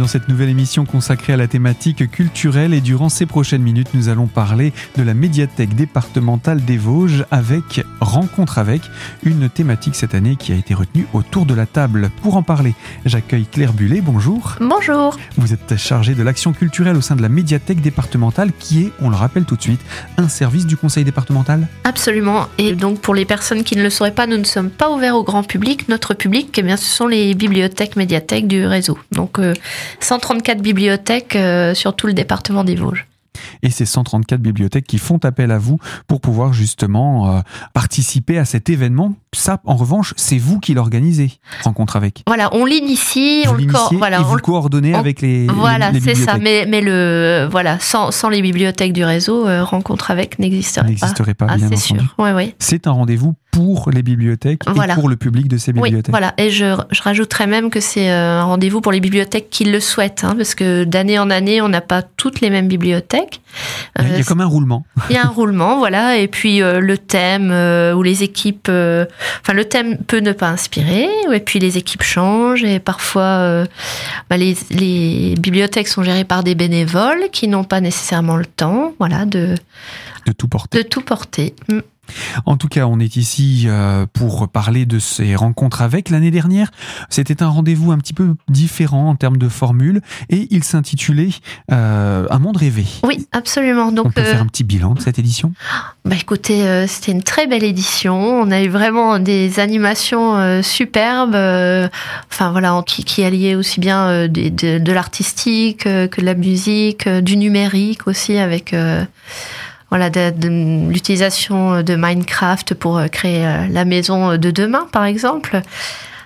dans cette nouvelle émission consacrée à la thématique culturelle et durant ces prochaines minutes, nous allons parler de la médiathèque départementale des Vosges avec Rencontre avec, une thématique cette année qui a été retenue autour de la table. Pour en parler, j'accueille Claire Bullet, bonjour. Bonjour. Vous êtes chargée de l'action culturelle au sein de la médiathèque départementale qui est, on le rappelle tout de suite, un service du conseil départemental Absolument. Et donc pour les personnes qui ne le sauraient pas, nous ne sommes pas ouverts au grand public. Notre public, eh bien, ce sont les bibliothèques médiathèques du réseau. Donc 134 euh, bibliothèques euh, sur tout le département des Vosges et ces 134 bibliothèques qui font appel à vous pour pouvoir justement euh, participer à cet événement. Ça, en revanche, c'est vous qui l'organisez, rencontre avec. Voilà, on l'initie, on le voilà, et vous le coordonnez avec les Voilà, c'est ça. Mais, mais le voilà, sans, sans les bibliothèques du réseau, rencontre avec n'existerait pas. N'existerait pas, bien ah, c'est sûr. Ouais, ouais. C'est un rendez-vous pour les bibliothèques et pour le public de ces bibliothèques. Oui, voilà. Et je, je rajouterais même que c'est euh, un rendez-vous pour les bibliothèques qui le souhaitent, hein, parce que d'année en année, on n'a pas toutes les mêmes bibliothèques. Il y a, euh, comme un roulement. Il y a un roulement, voilà. Et puis euh, le thème ou les équipes, enfin le thème peut ne pas inspirer, et puis les équipes changent et parfois bah, les, les bibliothèques sont gérées par des bénévoles qui n'ont pas nécessairement le temps, voilà, de de tout porter. De tout porter. Mm. En tout cas, on est ici euh, pour parler de ces rencontres avec. L'année dernière, c'était un rendez-vous un petit peu différent en termes de formule et il s'intitulait euh, Un monde rêvé. Oui, absolument. Donc, on peut faire un petit bilan de cette édition? Bah Écoutez, euh, c'était une très belle édition. On a eu vraiment des animations superbes, enfin voilà, qui, qui alliaient aussi bien de, de, de l'artistique que de la musique, du numérique aussi avec voilà, de, l'utilisation de Minecraft pour euh, créer euh, la maison de demain, par exemple.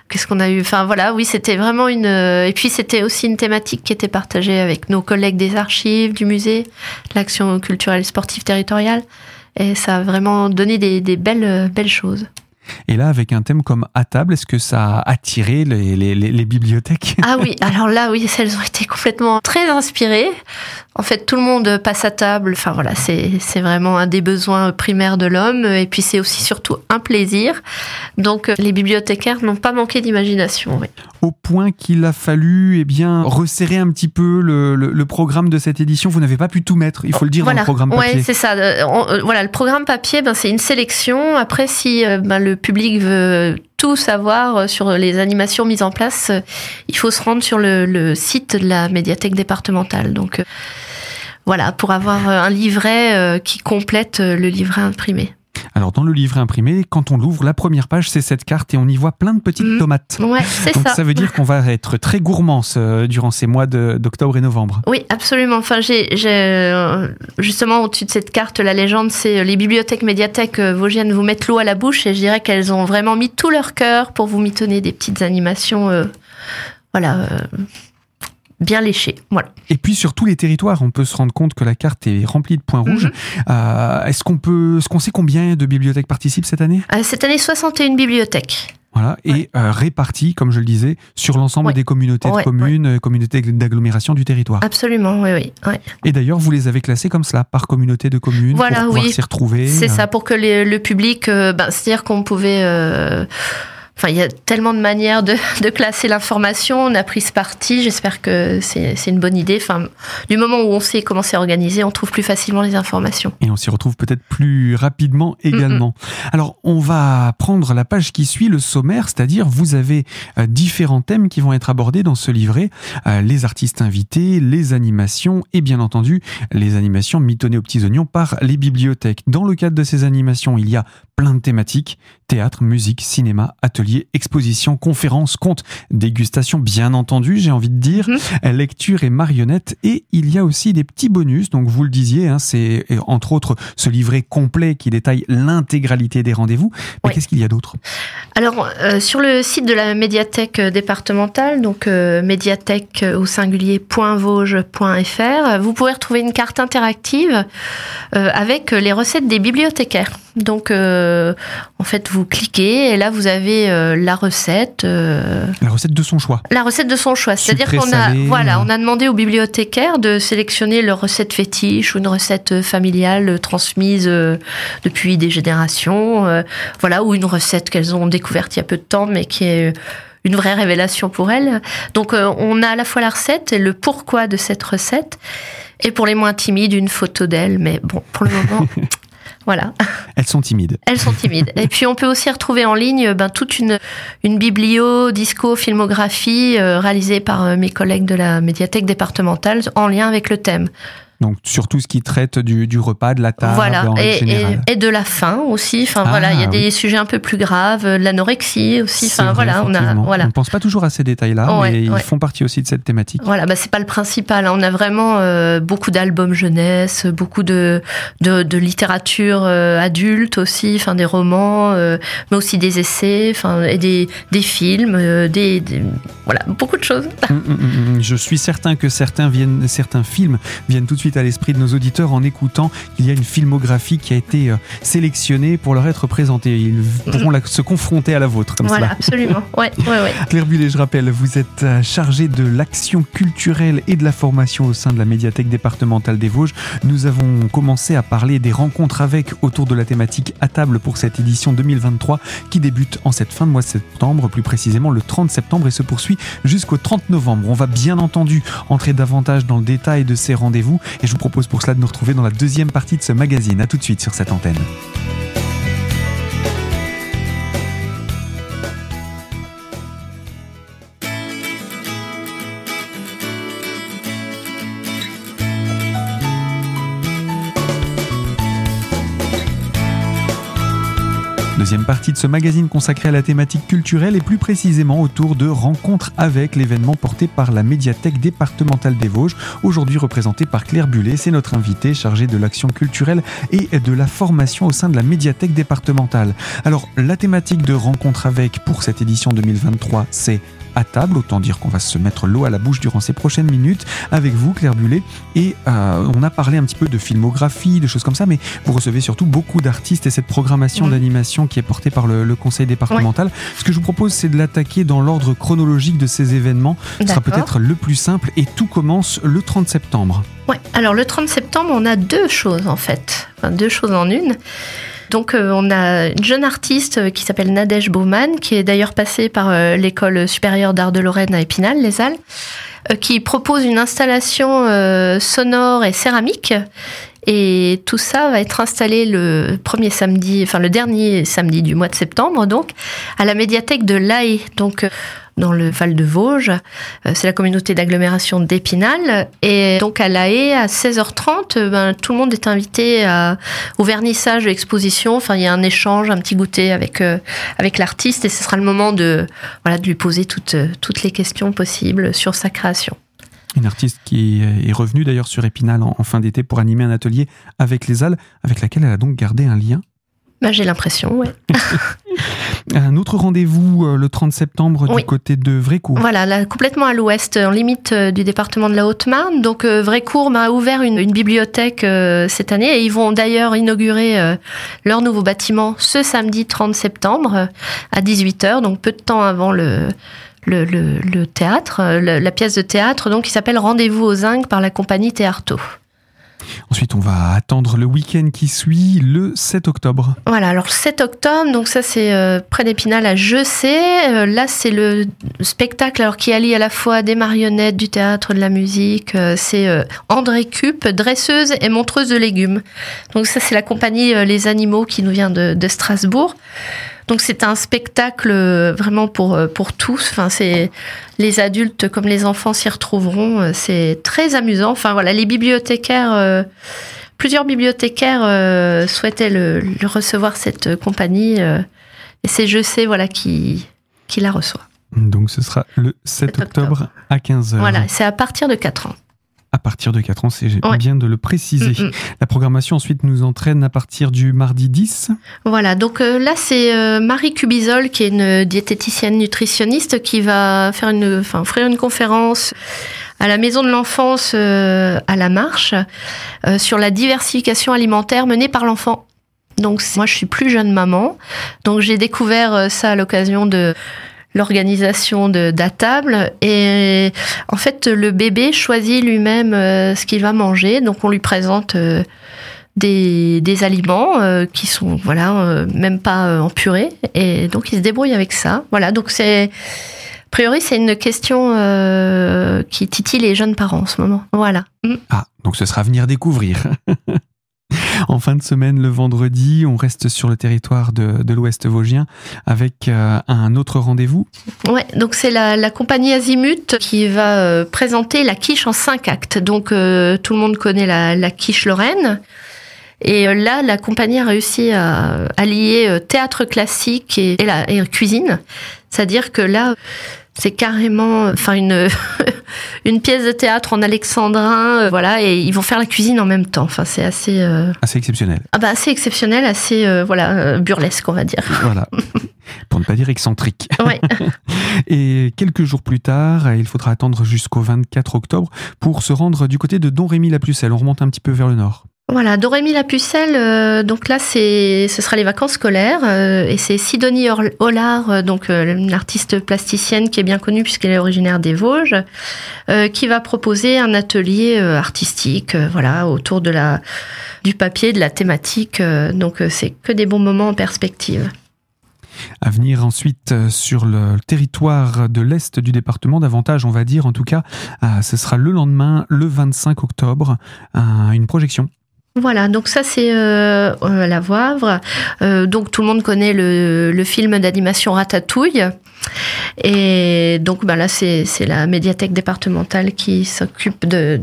Qu'est-ce qu'on a eu? Enfin voilà, oui, c'était vraiment une. Euh, et puis c'était aussi une thématique qui était partagée avec nos collègues des archives, du musée, l'action culturelle sportive territoriale. Et ça a vraiment donné des, des belles, belles choses. Et là, avec un thème comme à table, est-ce que ça a attiré les, les, les, bibliothèques? Ah oui, alors là, oui, elles ont été complètement très inspirées. En fait, tout le monde passe à table. Enfin voilà, c'est vraiment un des besoins primaires de l'homme. Et puis c'est aussi surtout un plaisir. Donc les bibliothécaires n'ont pas manqué d'imagination. Oui. Au point qu'il a fallu eh bien, resserrer un petit peu le, le, programme de cette édition. Vous n'avez pas pu tout mettre, il faut le dire, dans le programme papier. Oui, c'est ça. Euh, euh, voilà, le programme papier, ben, c'est une sélection. Après, si euh, ben, le public veut tout savoir sur les animations mises en place, il faut se rendre sur le, le site de la médiathèque départementale. Donc voilà, pour avoir un livret qui complète le livret imprimé. Alors dans le livret imprimé, quand on l'ouvre, la première page c'est cette carte et on y voit plein de petites mmh. tomates. Ouais, c'est ça. ça veut dire qu'on va être très gourmand durant ces mois d'octobre et novembre. Oui, absolument. Enfin, j'ai euh, justement au-dessus de cette carte la légende, c'est euh, les bibliothèques médiathèques euh, vosgiennes vous mettent l'eau à la bouche et je dirais qu'elles ont vraiment mis tout leur cœur pour vous mitonner des petites animations. voilà bien léché. Voilà. Et puis sur tous les territoires, on peut se rendre compte que la carte est remplie de points mhm. rouges. Euh, est-ce qu'on peut, ce qu'on sait combien de bibliothèques participent cette année? Euh, Cette année, 61 bibliothèques. Voilà, et euh, réparties, comme je le disais, sur l'ensemble des communautés de communes, communautés d'agglomération du territoire. Absolument, oui, oui. Et d'ailleurs, vous les avez classés comme cela, par communauté de communes, voilà, pour pouvoir s'y retrouver. C'est ça, pour que le public, ben, c'est-à-dire qu'on pouvait Enfin, il y a tellement de manières de, de classer l'information. On a pris ce parti. J'espère que c'est une bonne idée. Enfin, du moment où on sait comment c'est organisé, on trouve plus facilement les informations. Et on s'y retrouve peut-être plus rapidement également. Alors, on va prendre la page qui suit le sommaire, c'est-à-dire vous avez euh, différents thèmes qui vont être abordés dans ce livret. Euh, les artistes invités, les animations et bien entendu les animations mitonnées aux petits oignons par les bibliothèques. Dans le cadre de ces animations, il y a plein de thématiques, théâtre, musique, cinéma, ateliers, expositions, conférences, contes, dégustation, bien entendu, j'ai envie de dire, mhm. lecture et marionnettes. Et il y a aussi des petits bonus, donc vous le disiez, hein, c'est entre autres ce livret complet qui détaille l'intégralité des rendez-vous. Mais qu'est-ce qu'il y a d'autre? Alors, euh, sur le site de la médiathèque départementale, donc euh, médiathèque au singulier.vauge.fr, vous pourrez retrouver une carte interactive euh, avec les recettes des bibliothécaires. Donc, euh, en fait, vous cliquez et là, vous avez euh, la recette. Euh, la recette de son choix. La recette de son choix. C'est-à-dire qu'on a, voilà, on a demandé aux bibliothécaires de sélectionner leur recette fétiche ou une recette familiale transmise depuis des générations. voilà, ou une recette qu'elles ont découverte il y a peu de temps, mais qui est une vraie révélation pour elle. Donc on a à la fois la recette et le pourquoi de cette recette. Et pour les moins timides, une photo d'elle. Mais bon, pour le moment, Voilà. Elles sont timides. Elles sont timides. Et puis on peut aussi retrouver en ligne ben, toute une, une biblio, disco, filmographie euh, réalisée par euh, mes collègues de la médiathèque départementale en lien avec le thème. Donc surtout ce qui traite du, du repas, de la table, voilà. en et, général. Et, et, de la faim aussi. Enfin Ah, voilà, il y a oui. des sujets un peu plus graves, euh, l'anorexie aussi. Enfin voilà, on a voilà. On ne pense pas toujours à ces détails-là, mais ouais. ils font partie aussi de cette thématique. Voilà, bah c'est pas le principal. hein. On a vraiment euh, beaucoup d'albums jeunesse, beaucoup de de, de littérature euh, adulte aussi, enfin des romans, euh, mais aussi des essais, enfin et des des films, des, des- voilà beaucoup de choses. Hum, hum, hum. Je suis certain que certains, viennent, certains films viennent tout de suite à l'esprit de nos auditeurs en écoutant qu'il y a une filmographie qui a été euh, sélectionnée pour leur être présentée. Ils pourront la- se confronter à la vôtre comme voilà, cela. absolument. Ouais, ouais, ouais. Claire Bullet, je rappelle, vous êtes euh, chargée de l'action culturelle et de la formation au sein de la médiathèque départementale des Vosges. Nous avons commencé à parler des rencontres avec autour de la thématique à table pour cette édition 2023 qui débute en cette fin de mois de septembre, plus précisément le 30 septembre et se poursuit jusqu'au 30 novembre. On va bien entendu entrer davantage dans le détail de ces rendez-vous et je vous propose pour cela de nous retrouver dans la deuxième partie de ce magazine. A tout de suite sur cette antenne. Deuxième partie de ce magazine consacré à la thématique culturelle et plus précisément autour de rencontres avec l'événement porté par la médiathèque départementale des Vosges, aujourd'hui représentée par Claire Bullet. C'est notre invitée chargée de l'action culturelle et de la formation au sein de la médiathèque départementale. Alors, la thématique de rencontres avec pour cette édition 2023, c'est à table, autant dire qu'on va se mettre l'eau à la bouche durant ces prochaines minutes avec vous, Claire Bullet. Et euh, on a parlé un petit peu de filmographie, de choses comme ça, mais vous recevez surtout beaucoup d'artistes et cette programmation Mhm. d'animation qui est portée par le, le conseil départemental. Ce que je vous propose, c'est de l'attaquer dans l'ordre chronologique de ces événements. Ce sera peut-être le plus simple et tout commence le 30 septembre. Ouais. Alors le 30 septembre, on a deux choses en fait, enfin, deux choses en une. Donc euh, on a une jeune artiste euh, qui s'appelle Nadège Baumann, qui est d'ailleurs passée par euh, l'école supérieure d'art de Lorraine à Épinal, les Halles, qui propose une installation sonore et céramique. Et tout ça va être installé le premier samedi, enfin le dernier samedi du mois de septembre, donc à la médiathèque de l'AE, donc dans le Val de Vosges. Euh, C'est la communauté d'agglomération d'Épinal. Et donc à La Haye, à 16h30, euh, ben, tout le monde est invité à, au vernissage de l'exposition. Enfin, il y a un échange, un petit goûter avec, euh, avec l'artiste et ce sera le moment de, voilà, de lui poser toutes, euh, toutes les questions possibles sur sa création. Une artiste qui est revenue d'ailleurs sur Épinal en, en fin d'été pour animer un atelier avec les Halles, avec laquelle elle a donc gardé un lien. Ben, J'ai l'impression, ouais. Un autre rendez-vous euh, le 30 septembre Oui. du côté de Vrécourt. Voilà, là, complètement à l'ouest, en limite euh, du département de la Haute-Marne. Donc, euh, Vrécourt m'a ouvert une, une bibliothèque euh, cette année et ils vont d'ailleurs inaugurer leur nouveau bâtiment ce samedi 30 septembre à 18h, donc peu de temps avant le, le, le, le théâtre, le- la pièce de théâtre, donc qui s'appelle Rendez-vous aux Zinc par la compagnie Théarto. Ensuite, on va attendre le week-end qui suit, le 7 octobre. Voilà, alors le 7 octobre, donc ça c'est euh, près d'Épinal à Je sais. Euh, là c'est le spectacle alors qui allie à la fois des marionnettes, du théâtre, de la musique. Euh, c'est André Cup, dresseuse et montreuse de légumes. Donc ça c'est la compagnie Les Animaux qui nous vient de Strasbourg. Donc c'est un spectacle euh, vraiment pour euh, pour tous. Enfin c'est les adultes comme les enfants s'y retrouveront. Euh, C'est très amusant. Enfin voilà les bibliothécaires. euh, Plusieurs bibliothécaires euh, souhaitaient le, le recevoir cette compagnie euh, et c'est Je sais voilà qui qui la reçoit. Donc ce sera le 7 7 octobre octobre. à 15h. Voilà, c'est à partir de 4 ans. À partir de 4 ans, c'est Ouais. bien de le préciser. Mm, mm. La programmation ensuite nous entraîne à partir du mardi 10. Voilà, donc euh, là c'est euh, Marie Cubizol qui est une diététicienne nutritionniste qui va faire une, enfin offrir une conférence à la maison de l'enfance euh, à la marche sur la diversification alimentaire menée par l'enfant. Donc moi je suis plus jeune maman, donc j'ai découvert ça à l'occasion de l'organisation de d'à table et en fait le bébé choisit lui-même euh, ce qu'il va manger, donc on lui présente euh, des, des aliments euh, qui sont voilà euh, même pas euh, en purée et donc il se débrouille avec ça voilà donc c'est priori, c'est une question qui titille les jeunes parents en ce moment. Voilà. Ah, donc ce sera venir découvrir. en fin de semaine, le vendredi, on reste sur le territoire de, l'Ouest vosgien avec euh, un autre rendez-vous. Ouais, donc c'est la, compagnie Azimut qui va euh, présenter la quiche en cinq actes. Donc tout le monde connaît la, quiche Lorraine. Et là, la compagnie a réussi à allier théâtre classique et, et cuisine. C'est-à-dire que là, c'est carrément, enfin une une pièce de théâtre en alexandrin, euh, voilà, et ils vont faire la cuisine en même temps. Enfin, c'est assez euh, assez exceptionnel. Ah bah assez exceptionnel, assez euh, voilà burlesque, on va dire. Voilà, pour ne pas dire excentrique. Ouais. et quelques jours plus tard, il faudra attendre jusqu'au 24 octobre pour se rendre du côté de Don Rémy la Pucelle. On remonte un petit peu vers le nord. Voilà, Dorémy la Pucelle, euh, donc là c'est ce sera les vacances scolaires euh, et c'est Sidonie Hollard, euh, donc une artiste plasticienne qui est bien connue puisqu'elle est originaire des Vosges, qui va proposer un atelier artistique, voilà, autour de la du papier, de la thématique. donc c'est que des bons moments en perspective. À venir ensuite sur le territoire de l'Est du département, davantage on va dire en tout cas, ce sera le lendemain, le 25 octobre, une projection voilà, donc ça c'est euh, euh, la Voivre. Euh, donc tout le monde connaît le, film d'animation Ratatouille. Et donc bah là, c'est la médiathèque départementale qui s'occupe de,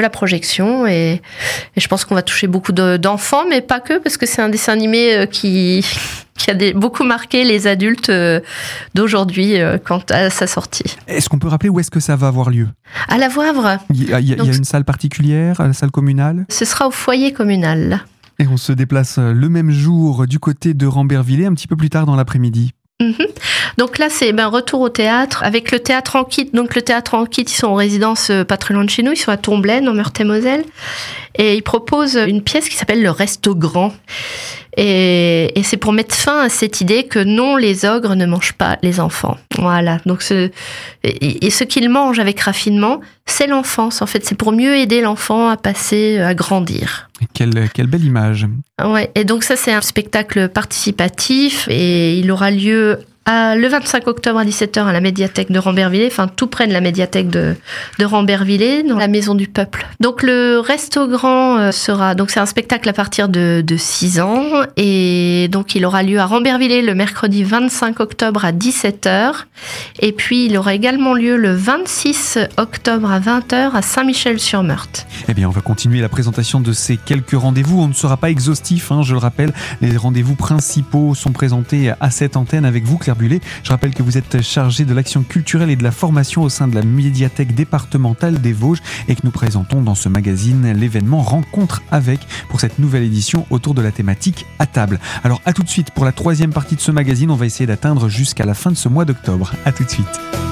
la projection. Et, je pense qu'on va toucher beaucoup d'enfants, mais pas que, parce que c'est un dessin animé qui, qui a des, beaucoup marqué les adultes euh, d'aujourd'hui euh, quant à sa sortie. Est-ce qu'on peut rappeler où est-ce que ça va avoir lieu? À la Voivre. Il y a, il y a une salle particulière, la salle communale? Ce sera au foyer communal. Et on se déplace le même jour du côté de Rambervillers, un petit peu plus tard dans l'après-midi. Mhm. Donc là, c'est ben, retour au théâtre avec le théâtre en kit. Donc le théâtre en kit, ils sont en résidence euh, pas très loin de chez nous, ils sont à Tomblaine, en Meurthe-et-Moselle. Et ils proposent une pièce qui s'appelle Le Resto Grand. Et, c'est pour mettre fin à cette idée que non, les ogres ne mangent pas les enfants. Voilà. Donc ce, et, ce qu'ils mangent avec raffinement, c'est l'enfance. En fait, c'est pour mieux aider l'enfant à passer, à grandir. Quelle, belle image. Ouais. Et donc ça, c'est un spectacle participatif et il aura lieu le 25 octobre à 17h à la médiathèque de Rambervillers, enfin tout près de la médiathèque de, de Rambervillers, dans la Maison du Peuple. Donc le Resto Grand euh, sera, donc c'est un spectacle à partir de, de 6 ans, et donc il aura lieu à Rambervillers le mercredi 25 octobre à 17h, et puis il aura également lieu le 26 octobre à 20h à Saint-Michel-sur-Meurthe. Eh bien, on va continuer la présentation de ces quelques rendez-vous. On ne sera pas exhaustif, hein, je le rappelle. Les rendez-vous principaux sont présentés à cette antenne avec vous, Claire je rappelle que vous êtes chargé de l'action culturelle et de la formation au sein de la médiathèque départementale des Vosges et que nous présentons dans ce magazine l'événement Rencontre avec pour cette nouvelle édition autour de la thématique à table. Alors à tout de suite pour la troisième partie de ce magazine, on va essayer d'atteindre jusqu'à la fin de ce mois d'octobre. À tout de suite.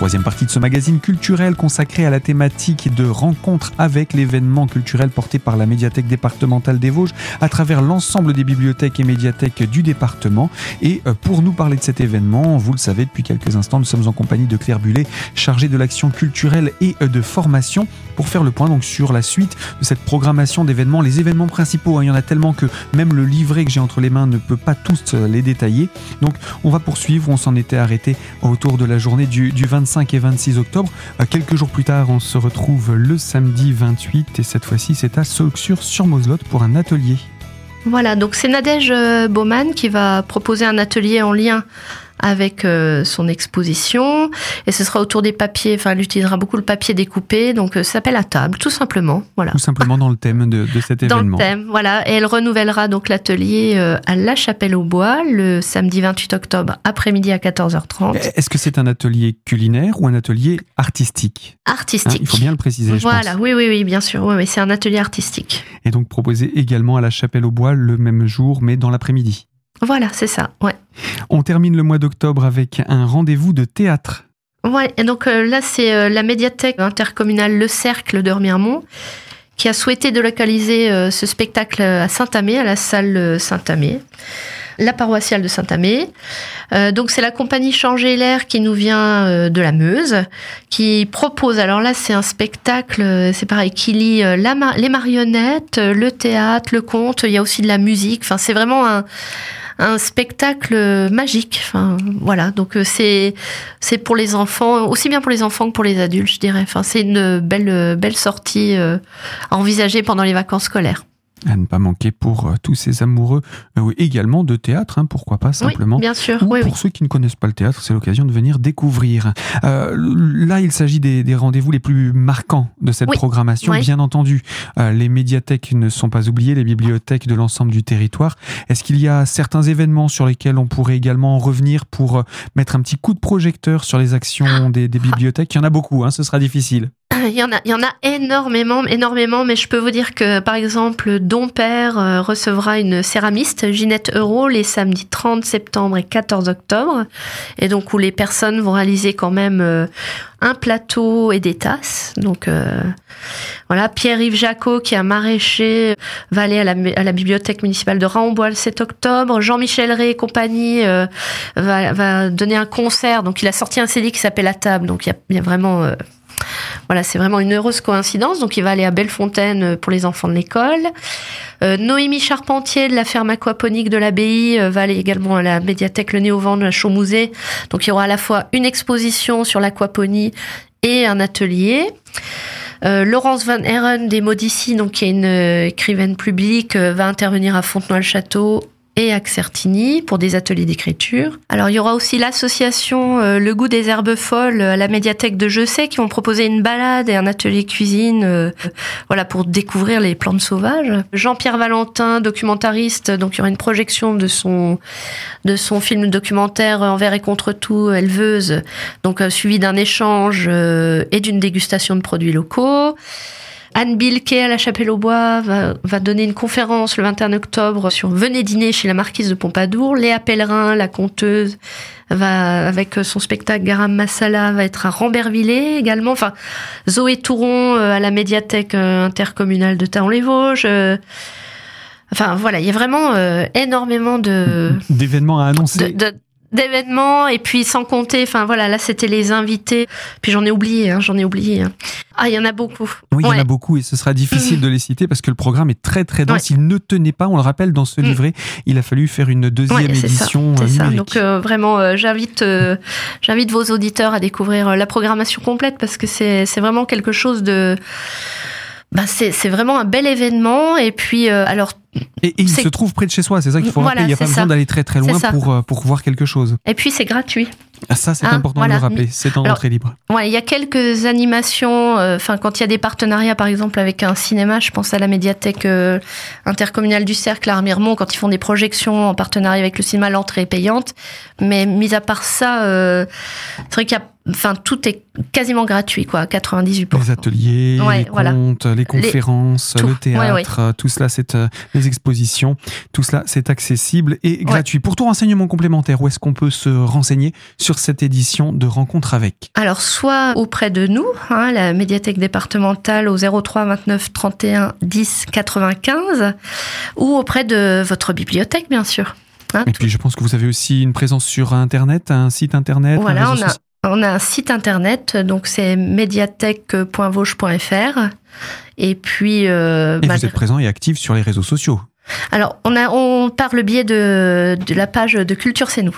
Troisième partie de ce magazine culturel consacré à la thématique de rencontre avec l'événement culturel porté par la médiathèque départementale des Vosges à travers l'ensemble des bibliothèques et médiathèques du département. Et euh, pour nous parler de cet événement, vous le savez, depuis quelques instants, nous sommes en compagnie de Claire Bullet, chargée de l'action culturelle et euh, de formation, pour faire le point donc sur la suite de cette programmation d'événements, les événements principaux. Hein. il y en a tellement que même le livret que j'ai entre les mains ne peut pas tous euh, les détailler. Donc on va poursuivre, on s'en était arrêté autour de la journée du, du 25 25 et 26 octobre. Euh, quelques jours plus tard, on se retrouve le samedi 28 et cette fois-ci, c'est à Saulxure sur Moselotte pour un atelier. Voilà, donc c'est Nadège euh, Baumann qui va proposer un atelier en lien avec euh, son exposition et ce sera autour des papiers. Enfin, elle utilisera beaucoup le papier découpé, donc euh, ça s'appelle à table, tout simplement. Voilà. Tout simplement dans le thème de, de cet événement. Dans le thème, voilà. Et elle renouvellera donc l'atelier euh, à La Chapelle au Bois le samedi 28 octobre après-midi à 14h30. Est-ce que c'est un atelier culinaire ou un atelier artistique? Artistique. Hein, il faut bien le préciser. Voilà, oui, oui, oui, bien sûr. Oui, oui, c'est un atelier artistique. Et donc proposé également à La Chapelle au Bois le même jour, mais dans l'après-midi. Voilà, c'est ça, ouais. On termine le mois d'octobre avec un rendez-vous de théâtre. Ouais, et donc euh, là, c'est euh, la médiathèque intercommunale Le Cercle de Remiremont qui a souhaité délocaliser euh, ce spectacle à Saint-Amé, à la salle Saint-Amé. la paroissiale de Saint-Amé. Donc c'est la compagnie Changer l'air qui nous vient de la Meuse, qui propose, alors là c'est un spectacle, c'est pareil, qui lie la les marionnettes, le théâtre, le conte, il y a aussi de la musique, enfin c'est vraiment un, un spectacle magique. Enfin, voilà. Donc c'est c'est pour les enfants, aussi bien pour les enfants que pour les adultes, je dirais. Enfin, c'est une belle belle sortie à envisager pendant les vacances scolaires à ne pas manquer pour euh, tous ces amoureux euh, également de théâtre, hein, pourquoi pas simplement. bien sûr. Ou pour ceux qui ne connaissent pas le théâtre, c'est l'occasion de venir découvrir. Euh, là, il s'agit des, rendez-vous les plus marquants de cette programmation. Bien entendu, les médiathèques ne sont pas oubliées, les bibliothèques de l'ensemble du territoire. Est-ce qu'il y a certains événements sur lesquels on pourrait également revenir pour mettre un petit coup de projecteur sur les actions des, des bibliothèques? Il y en a beaucoup, hein, ce sera difficile. Il y en a, il y en a énormément, énormément, mais je peux vous dire que, par exemple, Don Père euh, recevra une céramiste, Ginette Euro, les samedis 30 septembre et 14 octobre, et donc où les personnes vont réaliser quand même euh, un plateau et des tasses. Donc euh, voilà, Pierre-Yves Jacot, qui est un maraîcher, va aller à la, bibliothèque municipale de Rambois le 7 octobre. Jean-Michel Rey et compagnie va, va, donner un concert. Donc il a sorti un CD qui s'appelle La Table. Donc il y a, il y a vraiment voilà, c'est vraiment une heureuse coïncidence. Donc, il va aller à Bellefontaine euh, pour les enfants de l'école. Euh, Noémie Charpentier de la ferme aquaponique de l'abbaye euh, va aller également à la médiathèque Le Néovent de la Chaumusée. Donc, il y aura à la fois une exposition sur l'aquaponie et un atelier. Laurence Van Heren des Modici, donc qui est une écrivaine publique, va intervenir à Fontenoy-le-Château et à Certini pour des ateliers d'écriture. Alors il y aura aussi l'association euh, Le goût des herbes folles à la médiathèque de Je sais qui vont proposer une balade et un atelier cuisine euh, voilà pour découvrir les plantes sauvages. Jean-Pierre Valentin, documentariste, donc il y aura une projection de son de son film documentaire Envers et contre tout éleveuse, donc euh, suivi d'un échange et d'une dégustation de produits locaux. Anne Bilquet à la Chapelle-aux-Bois va, donner une conférence le 21 octobre sur Venez dîner chez la marquise de Pompadour. Léa Pellerin, la conteuse, va avec son spectacle Garam Masala va être à Rambervillers également. Enfin, Zoé Touron euh, à la médiathèque euh, intercommunale de Taon-les-Vosges. Euh, enfin voilà, il y a vraiment énormément de d'événements à annoncer d'événements et puis sans compter enfin voilà là c'était les invités. Puis j'en ai oublié hein, j'en ai oublié hein. ah il y en a beaucoup. Oui il y en a beaucoup et ce sera difficile de les citer parce que le programme est très très dense. Il ne tenait pas on le rappelle dans ce mm. livret. Il a fallu faire une deuxième édition c'est ça. donc euh, vraiment euh, j'invite euh, j'invite vos auditeurs à découvrir la programmation complète parce que c'est c'est vraiment quelque chose de bah c'est vraiment un bel événement. Et puis alors et, il se trouve près de chez soi, c'est ça qu'il faut rappeler. Il n'y a pas besoin d'aller très très loin pour, euh, pour voir quelque chose. Et puis c'est gratuit. Ah, ça, c'est hein, important de le rappeler. C'est en entrée libre. Ouais, il y a quelques animations. Euh, quand il y a des partenariats, par exemple, avec un cinéma, je pense à la médiathèque euh, intercommunale du Cercle à Armiremont, quand ils font des projections en partenariat avec le cinéma, l'entrée est payante. Mais mis à part ça, c'est vrai qu'il y a enfin tout est quasiment gratuit quoi 98% les ateliers les contes les conférences le théâtre tout cela c'est les expositions. Tout cela, c'est accessible et gratuit. Pour tout renseignement complémentaire, où est-ce qu'on peut se renseigner sur cette édition de Rencontre avec? Alors, soit auprès de nous, hein, la médiathèque départementale au 03 29 31 10 95, ou auprès de votre bibliothèque, bien sûr. Hein, et puis, je pense que vous avez aussi une présence sur Internet, un site Internet. Voilà, on a, on a un site internet, donc c'est médiathèque.vauche.fr. Et puis. Euh, et vous êtes présent et actif sur les réseaux sociaux. Alors, on, a, on par le biais de, de la page de Culture C'est nous.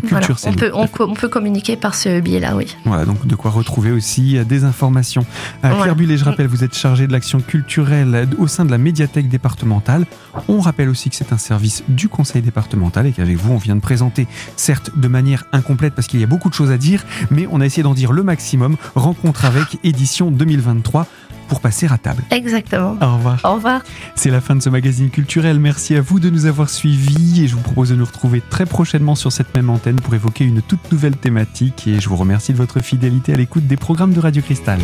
Culture, on, peut, on, peut, communiquer par ce biais-là, oui. Voilà, donc de quoi retrouver aussi euh, des informations. Euh, Claire Bullet, je rappelle, vous êtes chargée de l'action culturelle au sein de la médiathèque départementale. On rappelle aussi que c'est un service du conseil départemental et qu'avec vous, on vient de présenter, certes de manière incomplète parce qu'il y a beaucoup de choses à dire, mais on a essayé d'en dire le maximum. Rencontre avec édition 2023 pour passer à table. Exactement. Au revoir. Au revoir. C'est la fin de ce magazine culturel. Merci à vous de nous avoir suivis et je vous propose de nous retrouver très prochainement sur cette même antenne pour évoquer une toute nouvelle thématique et je vous remercie de votre fidélité à l'écoute des programmes de Radio Cristal.